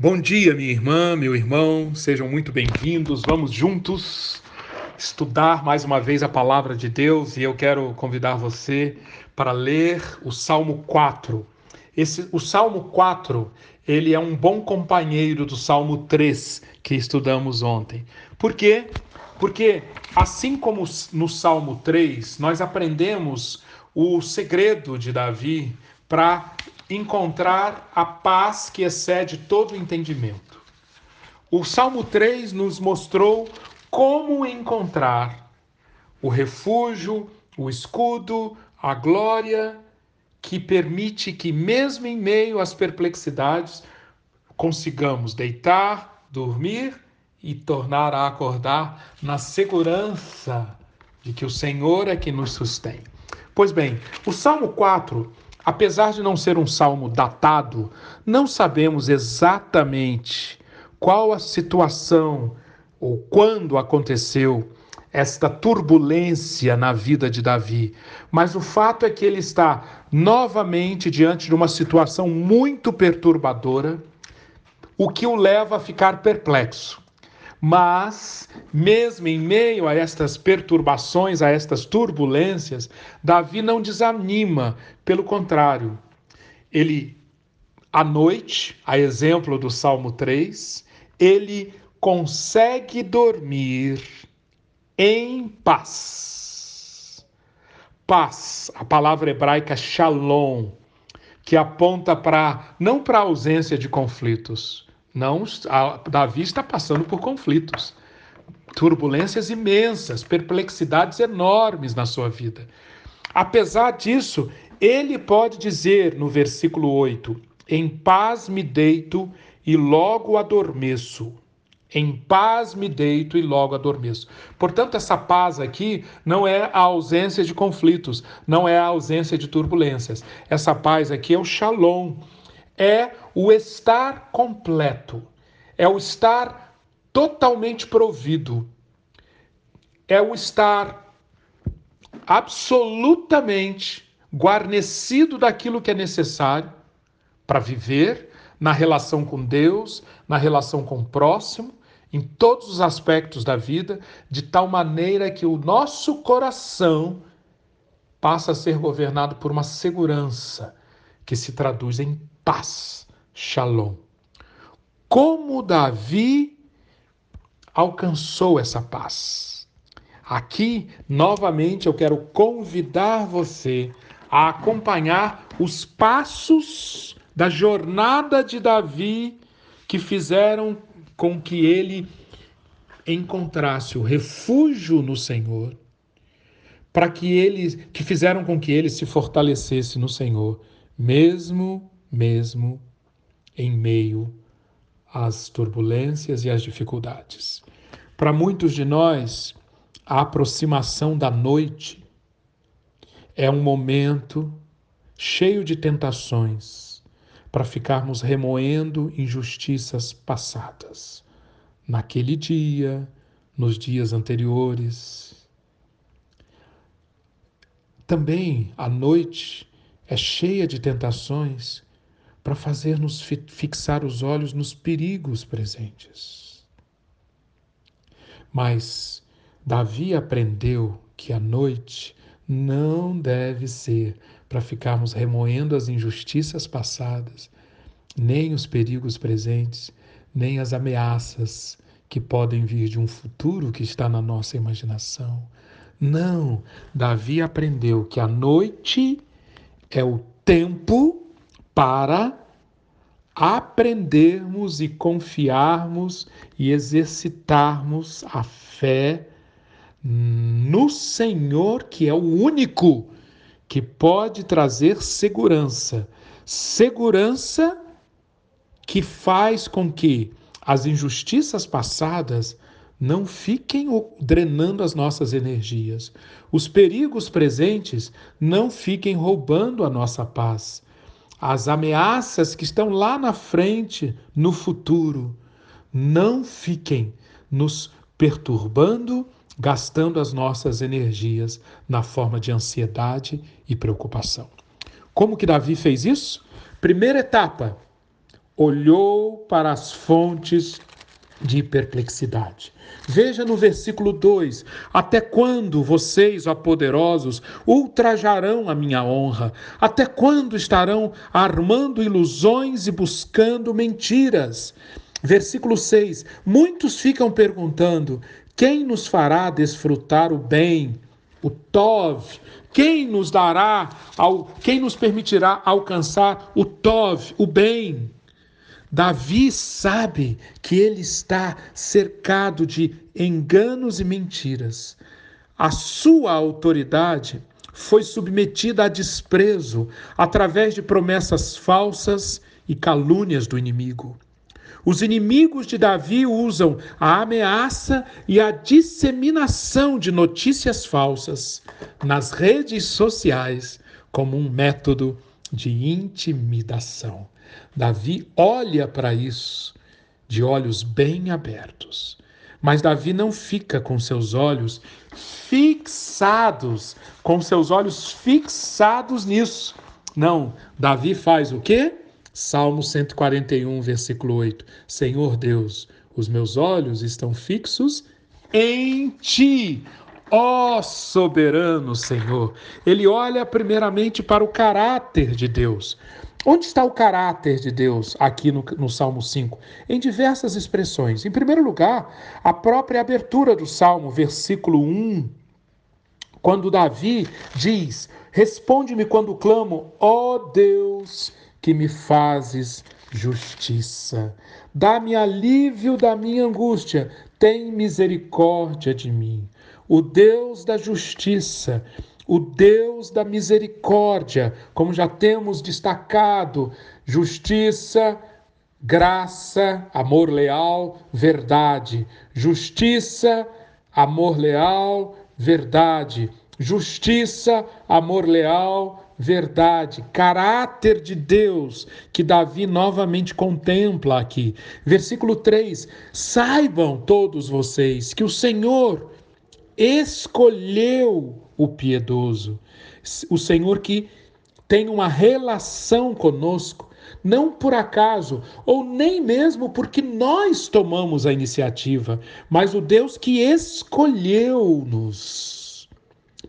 Bom dia, minha irmã, meu irmão, sejam muito bem-vindos. Vamos juntos estudar mais uma vez a palavra de Deus e eu quero convidar você para ler o Salmo 4. Esse, o Salmo 4, ele é um bom companheiro do Salmo 3 que estudamos ontem. Por quê? Porque assim como no Salmo 3, nós aprendemos o segredo de Davi para encontrar a paz que excede todo entendimento. O Salmo 3 nos mostrou como encontrar o refúgio, o escudo, a glória que permite que, mesmo em meio às perplexidades, consigamos deitar, dormir e tornar a acordar na segurança de que o Senhor é que nos sustém. Pois bem, o Salmo 4 Apesar de não ser um salmo datado, não sabemos exatamente qual a situação ou quando aconteceu esta turbulência na vida de Davi, mas o fato é que ele está novamente diante de uma situação muito perturbadora, o que o leva a ficar perplexo. Mas, mesmo em meio a estas perturbações, a estas turbulências, Davi não desanima, pelo contrário, ele, à noite, a exemplo do Salmo 3, ele consegue dormir em paz. Paz, a palavra hebraica shalom, que aponta para não para a ausência de conflitos, não, a, Davi está passando por conflitos, turbulências imensas, perplexidades enormes na sua vida. Apesar disso, ele pode dizer no versículo 8: Em paz me deito e logo adormeço. Em paz me deito e logo adormeço. Portanto, essa paz aqui não é a ausência de conflitos, não é a ausência de turbulências. Essa paz aqui é o shalom é o estar completo, é o estar totalmente provido, é o estar absolutamente guarnecido daquilo que é necessário para viver na relação com Deus, na relação com o próximo, em todos os aspectos da vida, de tal maneira que o nosso coração passa a ser governado por uma segurança que se traduz em paz, shalom. Como Davi alcançou essa paz? Aqui, novamente, eu quero convidar você a acompanhar os passos da jornada de Davi que fizeram com que ele encontrasse o refúgio no Senhor, para que ele que fizeram com que ele se fortalecesse no Senhor, mesmo mesmo em meio às turbulências e às dificuldades. Para muitos de nós, a aproximação da noite é um momento cheio de tentações para ficarmos remoendo injustiças passadas, naquele dia, nos dias anteriores. Também a noite é cheia de tentações para fazer-nos fixar os olhos nos perigos presentes. Mas Davi aprendeu que a noite não deve ser para ficarmos remoendo as injustiças passadas, nem os perigos presentes, nem as ameaças que podem vir de um futuro que está na nossa imaginação. Não, Davi aprendeu que a noite é o tempo para aprendermos e confiarmos e exercitarmos a fé no Senhor, que é o único que pode trazer segurança. Segurança que faz com que as injustiças passadas não fiquem drenando as nossas energias. Os perigos presentes não fiquem roubando a nossa paz as ameaças que estão lá na frente, no futuro, não fiquem nos perturbando, gastando as nossas energias na forma de ansiedade e preocupação. Como que Davi fez isso? Primeira etapa, olhou para as fontes de perplexidade. Veja no versículo 2: Até quando vocês, ó poderosos, ultrajarão a minha honra? Até quando estarão armando ilusões e buscando mentiras? Versículo 6: Muitos ficam perguntando: quem nos fará desfrutar o bem, o Tov? Quem nos dará, quem nos permitirá alcançar o Tov, o bem? Davi sabe que ele está cercado de enganos e mentiras. A sua autoridade foi submetida a desprezo através de promessas falsas e calúnias do inimigo. Os inimigos de Davi usam a ameaça e a disseminação de notícias falsas nas redes sociais como um método de intimidação. Davi olha para isso de olhos bem abertos. Mas Davi não fica com seus olhos fixados, com seus olhos fixados nisso. Não, Davi faz o quê? Salmo 141, versículo 8. Senhor Deus, os meus olhos estão fixos em ti, ó soberano Senhor. Ele olha primeiramente para o caráter de Deus. Onde está o caráter de Deus aqui no, no, Salmo 5? Em diversas expressões. Em primeiro lugar, a própria abertura do Salmo, versículo 1, quando Davi diz: Responde-me quando clamo, ó Deus, que me fazes justiça. Dá-me alívio da minha angústia, tem misericórdia de mim. O Deus da justiça o Deus da misericórdia, como já temos destacado, justiça, graça, amor leal, verdade. Justiça, amor leal, verdade. Justiça, amor leal, verdade, caráter de Deus que Davi novamente contempla aqui. Versículo 3: Saibam todos vocês que o Senhor escolheu o piedoso, o Senhor que tem uma relação conosco, não por acaso, ou nem mesmo porque nós tomamos a iniciativa, mas o Deus que escolheu-nos.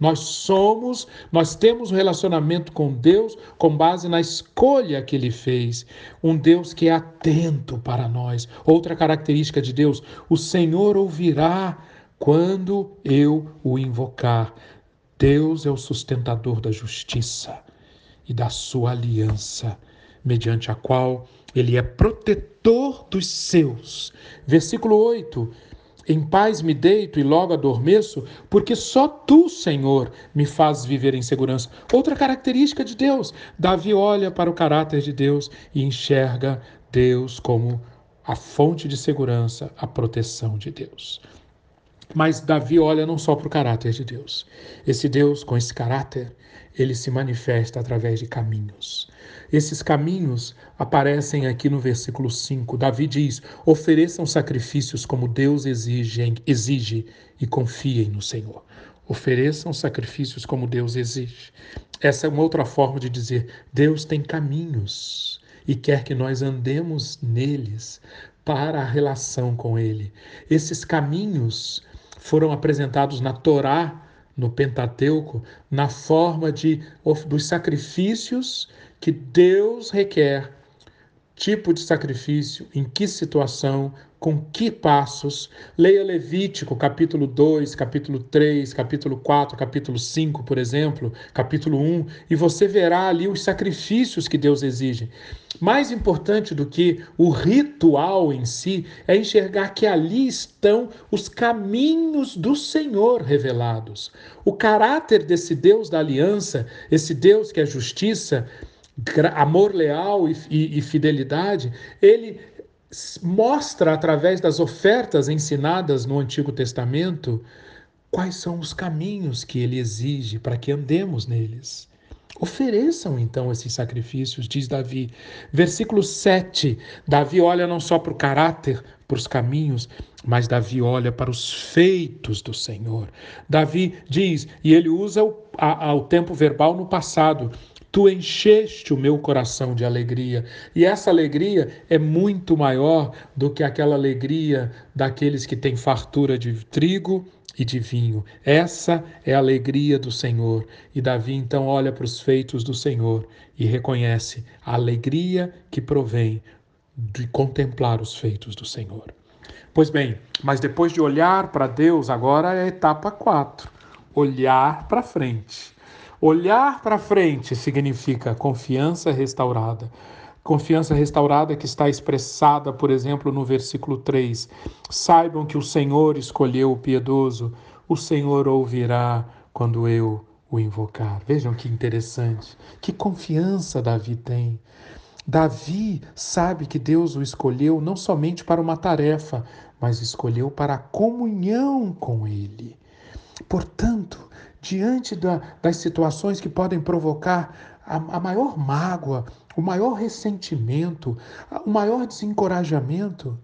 Nós somos, nós temos um relacionamento com Deus com base na escolha que Ele fez. Um Deus que é atento para nós. Outra característica de Deus: o Senhor ouvirá quando eu o invocar. Deus é o sustentador da justiça e da sua aliança, mediante a qual ele é protetor dos seus. Versículo 8. Em paz me deito e logo adormeço, porque só tu, Senhor, me fazes viver em segurança. Outra característica de Deus. Davi olha para o caráter de Deus e enxerga Deus como a fonte de segurança, a proteção de Deus. Mas Davi olha não só para o caráter de Deus. Esse Deus, com esse caráter, ele se manifesta através de caminhos. Esses caminhos aparecem aqui no versículo 5. Davi diz: ofereçam sacrifícios como Deus exige, exige e confiem no Senhor. Ofereçam sacrifícios como Deus exige. Essa é uma outra forma de dizer: Deus tem caminhos e quer que nós andemos neles para a relação com Ele. Esses caminhos foram apresentados na Torá, no Pentateuco, na forma de dos sacrifícios que Deus requer, tipo de sacrifício, em que situação, com que passos. Leia Levítico, capítulo 2, capítulo 3, capítulo 4, capítulo 5, por exemplo, capítulo 1, e você verá ali os sacrifícios que Deus exige. Mais importante do que o ritual em si é enxergar que ali estão os caminhos do Senhor revelados. O caráter desse Deus da aliança, esse Deus que é justiça, amor leal e, e, e fidelidade, ele mostra através das ofertas ensinadas no Antigo Testamento quais são os caminhos que ele exige para que andemos neles. Ofereçam então esses sacrifícios, diz Davi. Versículo 7. Davi olha não só para o caráter, para os caminhos, mas Davi olha para os feitos do Senhor. Davi diz, e ele usa o, a, o tempo verbal no passado: Tu encheste o meu coração de alegria. E essa alegria é muito maior do que aquela alegria daqueles que têm fartura de trigo e de vinho. Essa é a alegria do Senhor. E Davi então olha para os feitos do Senhor e reconhece a alegria que provém de contemplar os feitos do Senhor. Pois bem, mas depois de olhar para Deus, agora é a etapa 4. Olhar para frente. Olhar para frente significa confiança restaurada. Confiança restaurada que está expressada, por exemplo, no versículo 3. Saibam que o Senhor escolheu o piedoso, o Senhor ouvirá quando eu o invocar. Vejam que interessante, que confiança Davi tem. Davi sabe que Deus o escolheu não somente para uma tarefa, mas escolheu para a comunhão com Ele. Portanto, diante da, das situações que podem provocar a, a maior mágoa, o maior ressentimento, o maior desencorajamento,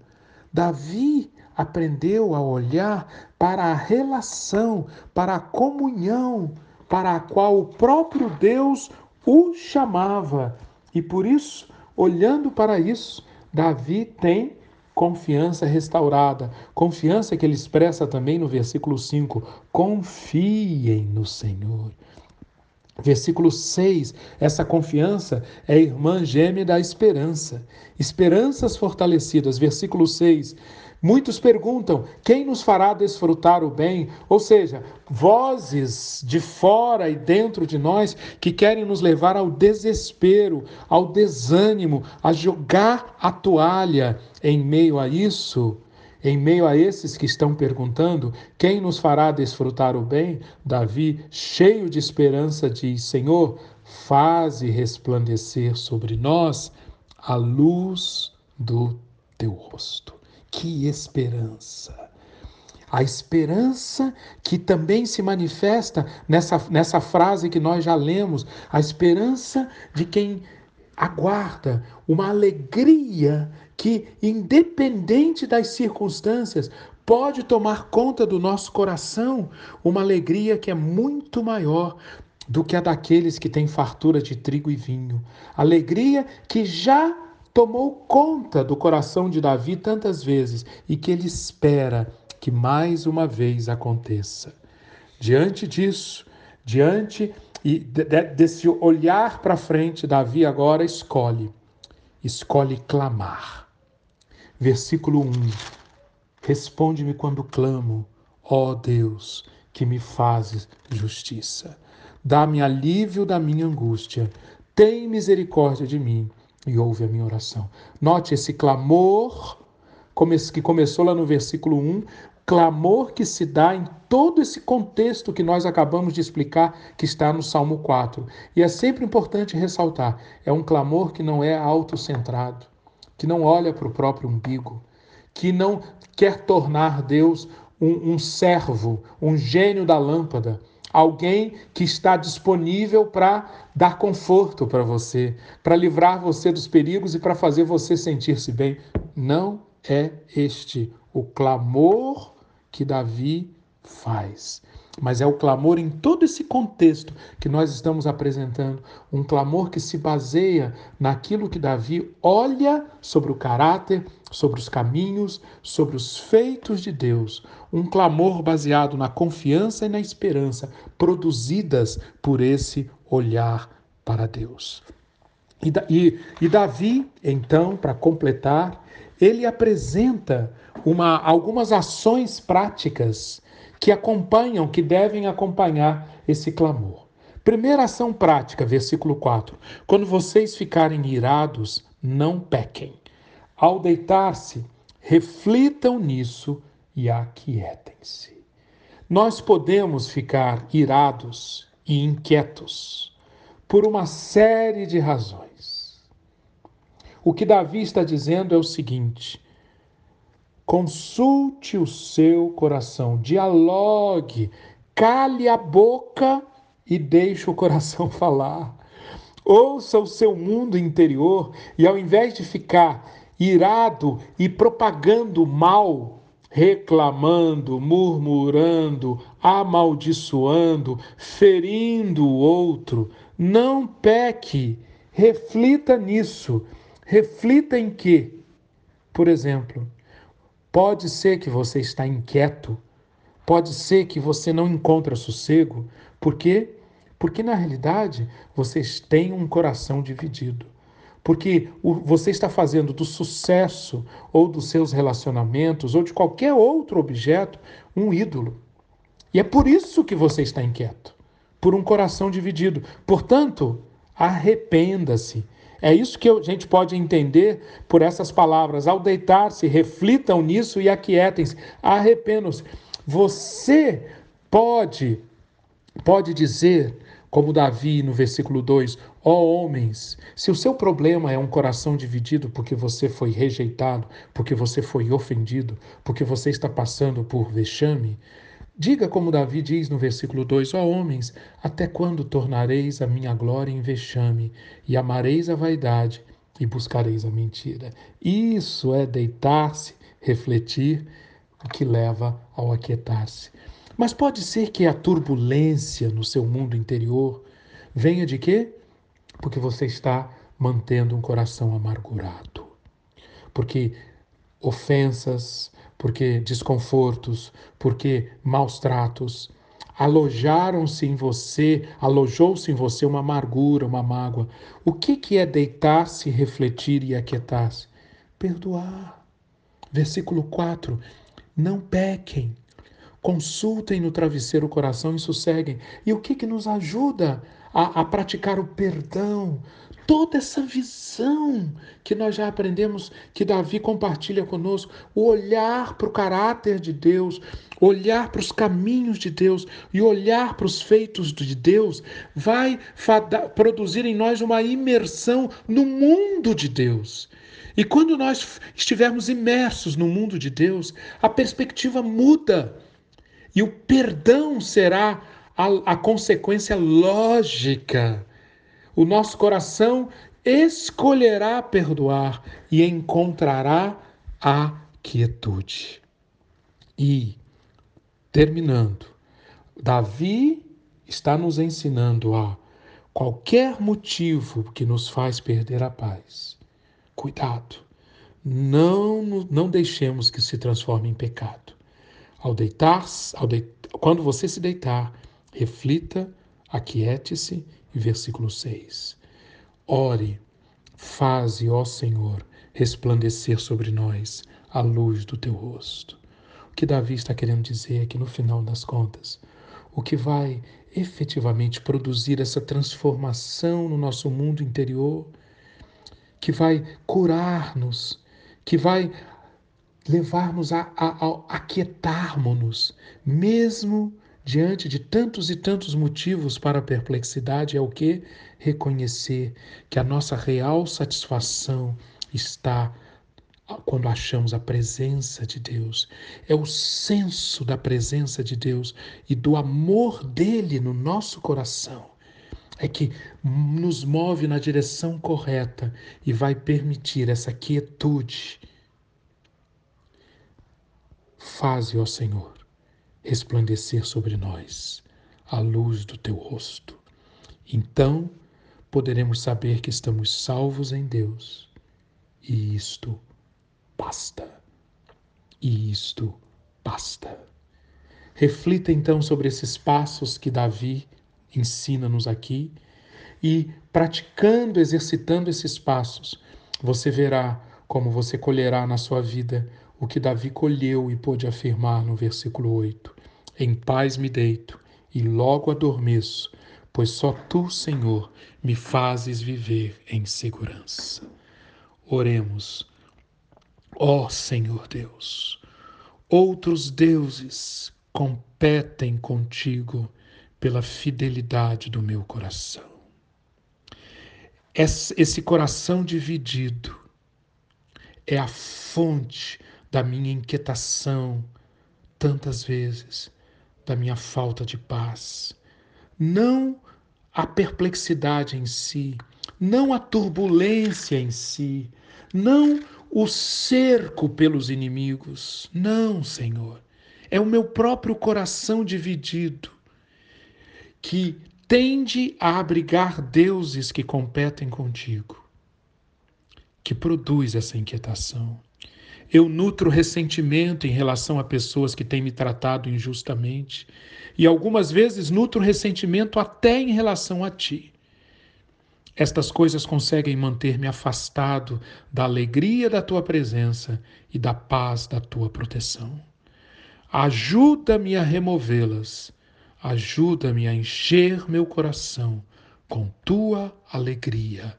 Davi aprendeu a olhar para a relação, para a comunhão para a qual o próprio Deus o chamava. E por isso, olhando para isso, Davi tem confiança restaurada. Confiança que ele expressa também no versículo 5. Confiem no Senhor. Versículo 6, essa confiança é irmã gêmea da esperança. Esperanças fortalecidas. Versículo 6, Muitos perguntam: quem nos fará desfrutar o bem? Ou seja, vozes de fora e dentro de nós que querem nos levar ao desespero, ao desânimo, a jogar a toalha. Em meio a isso, em meio a esses que estão perguntando quem nos fará desfrutar o bem, Davi, cheio de esperança, diz: Senhor, faze resplandecer sobre nós a luz do teu rosto. Que esperança! A esperança que também se manifesta nessa, nessa frase que nós já lemos, a esperança de quem aguarda uma alegria que, independente das circunstâncias, pode tomar conta do nosso coração, uma alegria que é muito maior do que a daqueles que têm fartura de trigo e vinho. Alegria que já tomou conta do coração de Davi tantas vezes e que ele espera que mais uma vez aconteça. Diante disso, diante desse olhar para frente, Davi agora escolhe, escolhe clamar. Versículo 1: Responde-me quando clamo, ó Deus, que me fazes justiça. Dá-me alívio da minha angústia. Tem misericórdia de mim e ouve a minha oração. Note esse clamor que começou lá no versículo 1, clamor que se dá em todo esse contexto que nós acabamos de explicar, que está no Salmo 4. E é sempre importante ressaltar: é um clamor que não é autocentrado, que não olha para o próprio umbigo, que não quer tornar Deus um, um servo, um gênio da lâmpada alguém que está disponível para dar conforto para você, para livrar você dos perigos e para fazer você sentir-se bem. Não é este o clamor que Davi faz mas é o clamor em todo esse contexto que nós estamos apresentando, um clamor que se baseia naquilo que Davi olha sobre o caráter, sobre os caminhos, sobre os feitos de Deus, um clamor baseado na confiança e na esperança produzidas por esse olhar para Deus. E, e, e Davi, então, para completar, ele apresenta uma, algumas ações práticas que acompanham, que devem acompanhar esse clamor. Primeira ação prática, versículo 4. Quando vocês ficarem irados, não pequem. Ao deitar-se, reflitam nisso e aquietem-se. Nós podemos ficar irados e inquietos por uma série de razões. O que Davi está dizendo é o seguinte: Consulte o seu coração, dialogue, cale a boca e deixe o coração falar. Ouça o seu mundo interior e, ao invés de ficar irado e propagando mal, reclamando, murmurando, amaldiçoando, ferindo o outro, Não peque. Reflita nisso. Reflita em que, por exemplo, pode ser que você está inquieto, pode ser que você não encontra sossego. Por quê? Porque na realidade vocês têm um coração dividido. Porque você está fazendo do sucesso ou dos seus relacionamentos ou de qualquer outro objeto um ídolo. E é por isso que você está inquieto, por um coração dividido. Portanto, arrependa-se. É isso que a gente pode entender por essas palavras. Ao deitar-se, reflitam nisso e aquietem-se. Arrependam-se. Você pode pode dizer como Davi no versículo 2: Ó oh, homens, se o seu problema é um coração dividido porque você foi rejeitado, porque você foi ofendido, porque você está passando por vexame, diga como Davi diz no versículo 2: Ó homens, até quando tornareis a minha glória em vexame, e amareis a vaidade, e buscareis a mentira? Isso é deitar-se, refletir, o que leva ao aquietar-se. Mas pode ser que a turbulência no seu mundo interior venha de quê? Porque você está mantendo um coração amargurado. Porque ofensas, porque desconfortos, porque maus tratos alojaram-se em você, alojou-se em você uma amargura, uma mágoa. O que, que é deitar-se, refletir e aquietar-se? Perdoar. Versículo 4: Não pequem consultem no travesseiro o coração e sosseguem. E o que, que nos ajuda a, a praticar o perdão? Toda essa visão que nós já aprendemos que Davi compartilha conosco, o olhar para o caráter de Deus, olhar para os caminhos de Deus e olhar para os feitos de Deus, vai produzir em nós uma imersão no mundo de Deus. E quando nós estivermos imersos no mundo de Deus, a perspectiva muda. E o perdão será a, a consequência lógica. O nosso coração escolherá perdoar e encontrará a quietude. E, terminando, Davi está nos ensinando a qualquer motivo que nos faz perder a paz. Cuidado, não, não deixemos que se transforme em pecado. Ao deitar, ao de... quando você se deitar, reflita, aquiete-se. Versículo 6. Ore, faze, ó Senhor, resplandecer sobre nós a luz do teu rosto. O que Davi está querendo dizer é que no final das contas, o que vai efetivamente produzir essa transformação no nosso mundo interior, que vai curar-nos, que vai levar-nos a, a, a aquietarmos-nos, mesmo diante de tantos e tantos motivos para a perplexidade, é o que? Reconhecer que a nossa real satisfação está quando achamos a presença de Deus. É o senso da presença de Deus e do amor dele no nosso coração. É que nos move na direção correta e vai permitir essa quietude Faze, ó Senhor, resplandecer sobre nós a luz do teu rosto. Então poderemos saber que estamos salvos em Deus. E isto basta. E isto basta. Reflita então sobre esses passos que Davi ensina-nos aqui e praticando, exercitando esses passos, você verá como você colherá na sua vida o que Davi colheu e pôde afirmar no versículo 8: Em paz me deito e logo adormeço, pois só tu, Senhor, me fazes viver em segurança. Oremos. Ó Senhor Deus, outros deuses competem contigo pela fidelidade do meu coração. Esse coração dividido é a fonte da minha inquietação, tantas vezes, da minha falta de paz. Não a perplexidade em si, não a turbulência em si, não o cerco pelos inimigos. Não, Senhor. É o meu próprio coração dividido que tende a abrigar deuses que competem contigo, que produz essa inquietação. Eu nutro ressentimento em relação a pessoas que têm me tratado injustamente, e algumas vezes nutro ressentimento até em relação a ti. Estas coisas conseguem manter-me afastado da alegria da tua presença e da paz da tua proteção. Ajuda-me a removê-las, ajuda-me a encher meu coração com tua alegria.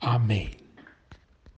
Amém.